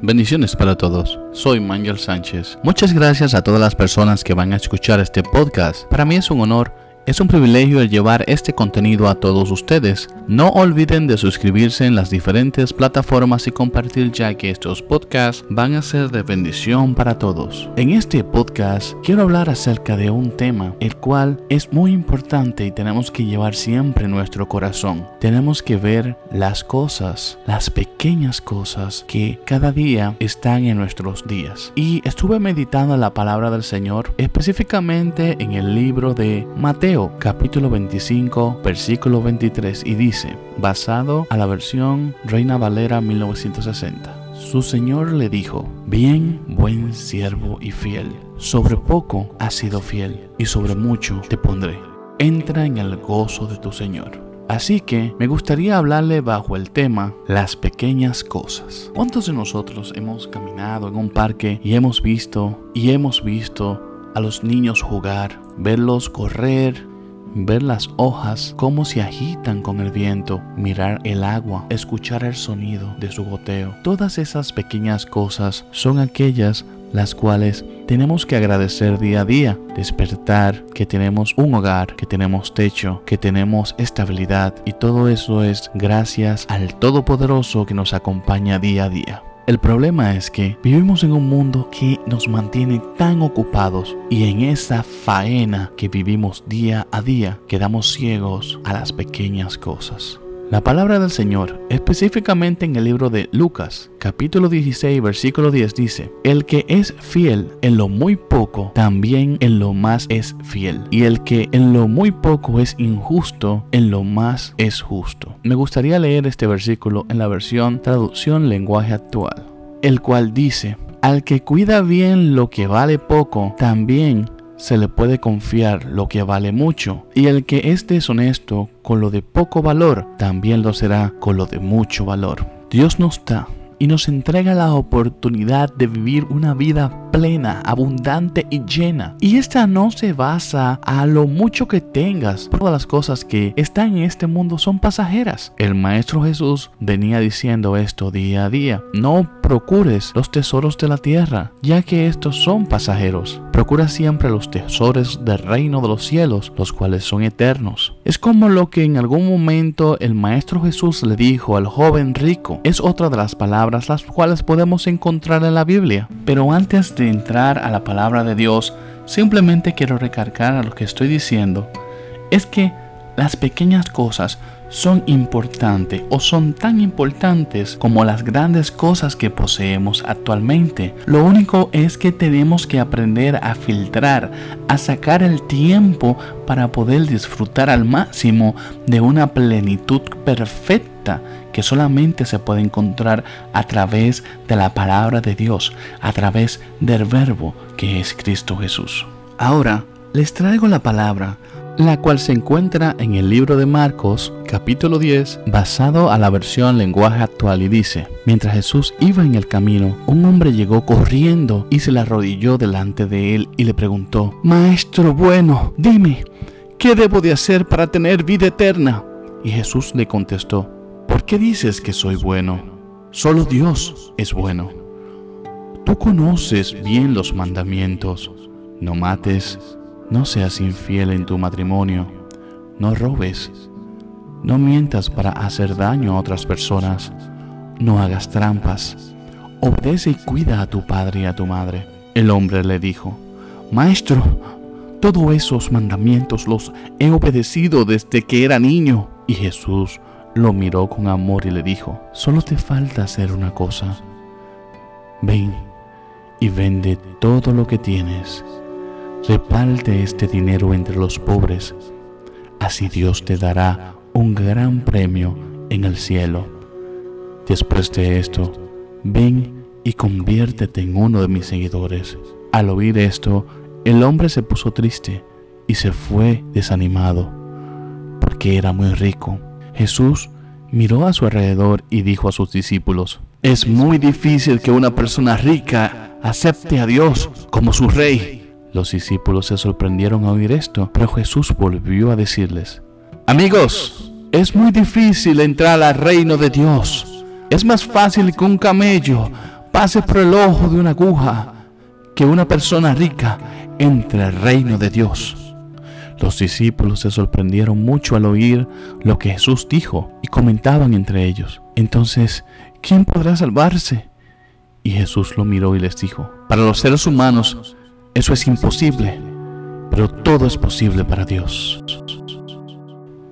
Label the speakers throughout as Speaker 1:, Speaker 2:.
Speaker 1: Bendiciones para todos. Soy Manuel Sánchez. Muchas gracias a todas las personas que van a escuchar este podcast. Para mí es un honor es un privilegio el llevar este contenido a todos ustedes. No olviden de suscribirse en las diferentes plataformas y compartir ya que estos podcasts van a ser de bendición para todos. En este podcast quiero hablar acerca de un tema el cual es muy importante y tenemos que llevar siempre nuestro corazón. Tenemos que ver las cosas, las pequeñas cosas que cada día están en nuestros días. Y estuve meditando la palabra del Señor específicamente en el libro de Mateo capítulo 25 versículo 23 y dice, basado a la versión Reina Valera 1960. Su Señor le dijo, bien, buen siervo y fiel, sobre poco has sido fiel y sobre mucho te pondré. Entra en el gozo de tu Señor. Así que me gustaría hablarle bajo el tema las pequeñas cosas. ¿Cuántos de nosotros hemos caminado en un parque y hemos visto y hemos visto a los niños jugar, verlos correr, ver las hojas cómo se agitan con el viento, mirar el agua, escuchar el sonido de su goteo. Todas esas pequeñas cosas son aquellas las cuales tenemos que agradecer día a día. Despertar, que tenemos un hogar, que tenemos techo, que tenemos estabilidad y todo eso es gracias al Todopoderoso que nos acompaña día a día. El problema es que vivimos en un mundo que nos mantiene tan ocupados y en esa faena que vivimos día a día quedamos ciegos a las pequeñas cosas. La palabra del Señor, específicamente en el libro de Lucas, capítulo 16, versículo 10, dice, El que es fiel en lo muy poco, también en lo más es fiel. Y el que en lo muy poco es injusto, en lo más es justo. Me gustaría leer este versículo en la versión traducción lenguaje actual, el cual dice, Al que cuida bien lo que vale poco, también se le puede confiar lo que vale mucho, y el que es deshonesto con lo de poco valor, también lo será con lo de mucho valor. Dios nos da y nos entrega la oportunidad de vivir una vida plena, abundante y llena. Y esta no se basa a lo mucho que tengas. Todas las cosas que están en este mundo son pasajeras. El Maestro Jesús venía diciendo esto día a día. No procures los tesoros de la tierra, ya que estos son pasajeros. Procura siempre los tesoros del reino de los cielos, los cuales son eternos. Es como lo que en algún momento el Maestro Jesús le dijo al joven rico. Es otra de las palabras las cuales podemos encontrar en la Biblia. Pero antes de entrar a la palabra de Dios, simplemente quiero recargar a lo que estoy diciendo. Es que las pequeñas cosas son importantes o son tan importantes como las grandes cosas que poseemos actualmente. Lo único es que tenemos que aprender a filtrar, a sacar el tiempo para poder disfrutar al máximo de una plenitud perfecta que solamente se puede encontrar a través de la palabra de Dios, a través del verbo que es Cristo Jesús. Ahora les traigo la palabra la cual se encuentra en el libro de Marcos capítulo 10 basado a la versión lenguaje actual y dice, mientras Jesús iba en el camino, un hombre llegó corriendo y se le arrodilló delante de él y le preguntó, Maestro bueno, dime, ¿qué debo de hacer para tener vida eterna? Y Jesús le contestó, ¿por qué dices que soy bueno? Solo Dios es bueno. Tú conoces bien los mandamientos, no mates, no seas infiel en tu matrimonio. No robes. No mientas para hacer daño a otras personas. No hagas trampas. Obedece y cuida a tu padre y a tu madre. El hombre le dijo, Maestro, todos esos mandamientos los he obedecido desde que era niño. Y Jesús lo miró con amor y le dijo, solo te falta hacer una cosa. Ven y vende todo lo que tienes reparte este dinero entre los pobres, así Dios te dará un gran premio en el cielo. Después de esto, ven y conviértete en uno de mis seguidores. Al oír esto, el hombre se puso triste y se fue desanimado, porque era muy rico. Jesús miró a su alrededor y dijo a sus discípulos, es muy difícil que una persona rica acepte a Dios como su rey. Los discípulos se sorprendieron a oír esto, pero Jesús volvió a decirles, Amigos, es muy difícil entrar al reino de Dios. Es más fácil que un camello pase por el ojo de una aguja que una persona rica entre el reino de Dios. Los discípulos se sorprendieron mucho al oír lo que Jesús dijo y comentaban entre ellos. Entonces, ¿quién podrá salvarse? Y Jesús lo miró y les dijo, para los seres humanos eso es imposible, pero todo es posible para Dios.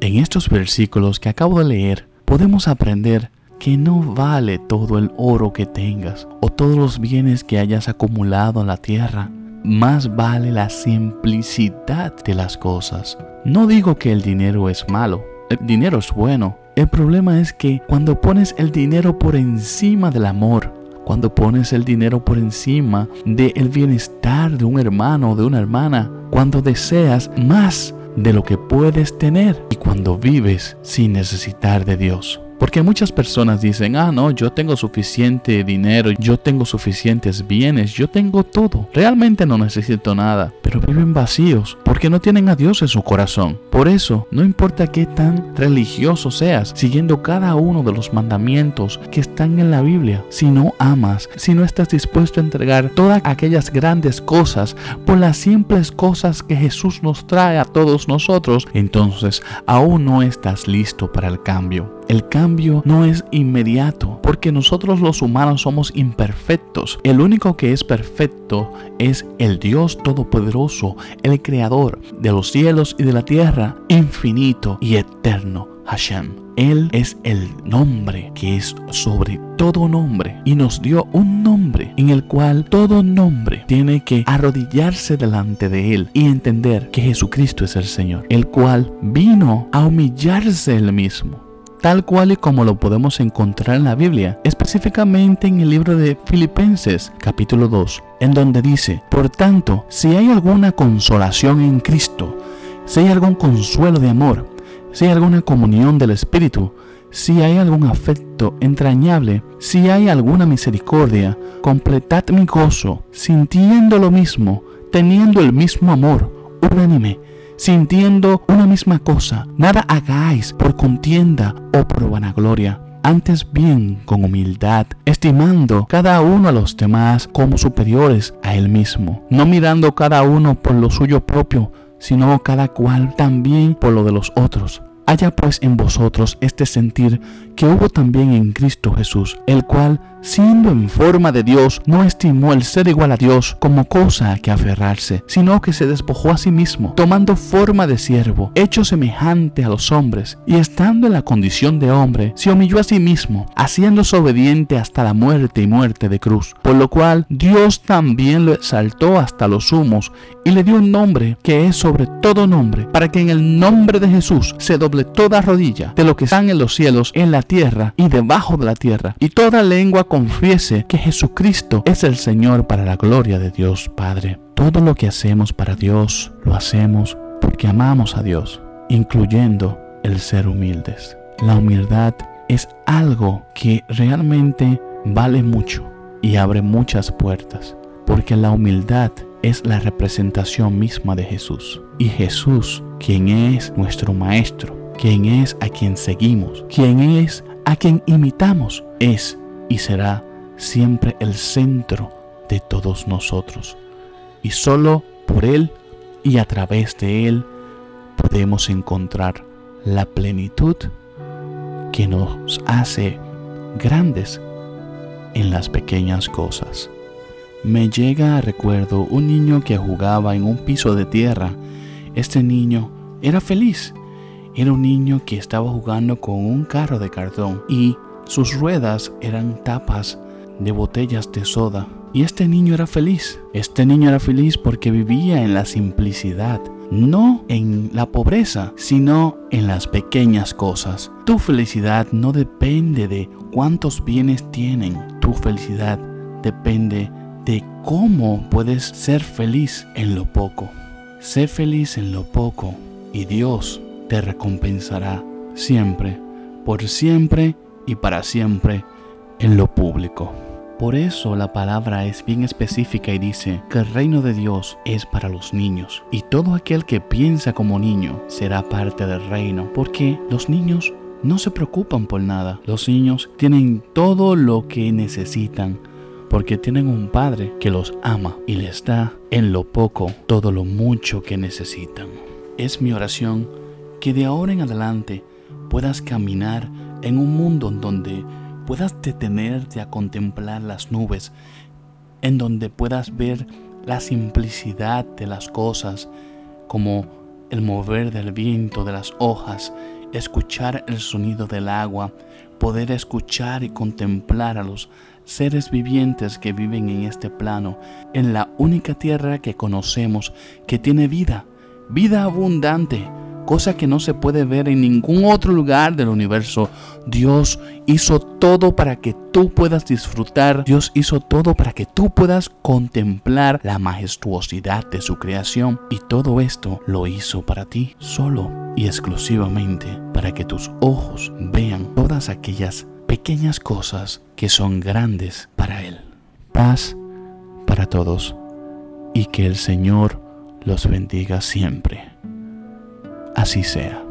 Speaker 1: En estos versículos que acabo de leer, podemos aprender que no vale todo el oro que tengas o todos los bienes que hayas acumulado en la tierra más vale la simplicidad de las cosas. No digo que el dinero es malo, el dinero es bueno. El problema es que cuando pones el dinero por encima del amor, cuando pones el dinero por encima del bienestar de un hermano o de una hermana, cuando deseas más de lo que puedes tener y cuando vives sin necesitar de Dios. Porque muchas personas dicen, ah, no, yo tengo suficiente dinero, yo tengo suficientes bienes, yo tengo todo. Realmente no necesito nada, pero viven vacíos porque no tienen a Dios en su corazón. Por eso, no importa qué tan religioso seas, siguiendo cada uno de los mandamientos que están en la Biblia, si no amas, si no estás dispuesto a entregar todas aquellas grandes cosas por las simples cosas que Jesús nos trae a todos nosotros, entonces aún no estás listo para el cambio. El cambio no es inmediato, porque nosotros los humanos somos imperfectos. El único que es perfecto es el Dios Todopoderoso, el Creador de los cielos y de la tierra, infinito y eterno. Hashem. Él es el nombre que es sobre todo nombre y nos dio un nombre en el cual todo nombre tiene que arrodillarse delante de Él y entender que Jesucristo es el Señor, el cual vino a humillarse Él mismo tal cual y como lo podemos encontrar en la Biblia, específicamente en el libro de Filipenses capítulo 2, en donde dice, por tanto, si hay alguna consolación en Cristo, si hay algún consuelo de amor, si hay alguna comunión del Espíritu, si hay algún afecto entrañable, si hay alguna misericordia, completad mi gozo, sintiendo lo mismo, teniendo el mismo amor, unánime, sintiendo una misma cosa. Nada hagáis por contienda o por vanagloria. Antes bien con humildad, estimando cada uno a los demás como superiores a él mismo, no mirando cada uno por lo suyo propio, sino cada cual también por lo de los otros. Haya pues en vosotros este sentir que hubo también en Cristo Jesús, el cual, siendo en forma de Dios, no estimó el ser igual a Dios como cosa a que aferrarse, sino que se despojó a sí mismo, tomando forma de siervo, hecho semejante a los hombres, y estando en la condición de hombre, se humilló a sí mismo, haciéndose obediente hasta la muerte y muerte de cruz, por lo cual Dios también lo exaltó hasta los humos y le dio un nombre que es sobre todo nombre, para que en el nombre de Jesús se doble toda rodilla de lo que están en los cielos, en la tierra y debajo de la tierra, y toda lengua confiese que Jesucristo es el Señor para la gloria de Dios Padre. Todo lo que hacemos para Dios lo hacemos porque amamos a Dios, incluyendo el ser humildes. La humildad es algo que realmente vale mucho y abre muchas puertas, porque la humildad es la representación misma de Jesús. Y Jesús, quien es nuestro Maestro, quien es a quien seguimos, quien es a quien imitamos, es y será siempre el centro de todos nosotros. Y solo por Él y a través de Él podemos encontrar la plenitud que nos hace grandes en las pequeñas cosas. Me llega a recuerdo un niño que jugaba en un piso de tierra. Este niño era feliz era un niño que estaba jugando con un carro de cartón y sus ruedas eran tapas de botellas de soda. Y este niño era feliz. Este niño era feliz porque vivía en la simplicidad, no en la pobreza, sino en las pequeñas cosas. Tu felicidad no depende de cuántos bienes tienen. Tu felicidad depende de cómo puedes ser feliz en lo poco. Sé feliz en lo poco y Dios te recompensará siempre, por siempre y para siempre en lo público. Por eso la palabra es bien específica y dice que el reino de Dios es para los niños y todo aquel que piensa como niño será parte del reino, porque los niños no se preocupan por nada. Los niños tienen todo lo que necesitan porque tienen un padre que los ama y les da en lo poco todo lo mucho que necesitan. Es mi oración que de ahora en adelante puedas caminar en un mundo en donde puedas detenerte a contemplar las nubes, en donde puedas ver la simplicidad de las cosas, como el mover del viento de las hojas, escuchar el sonido del agua, poder escuchar y contemplar a los seres vivientes que viven en este plano, en la única tierra que conocemos que tiene vida, vida abundante, cosa que no se puede ver en ningún otro lugar del universo. Dios hizo todo para que tú puedas disfrutar, Dios hizo todo para que tú puedas contemplar la majestuosidad de su creación y todo esto lo hizo para ti, solo y exclusivamente para que tus ojos vean todas aquellas pequeñas cosas que son grandes para Él. Paz para todos y que el Señor los bendiga siempre. Así sea.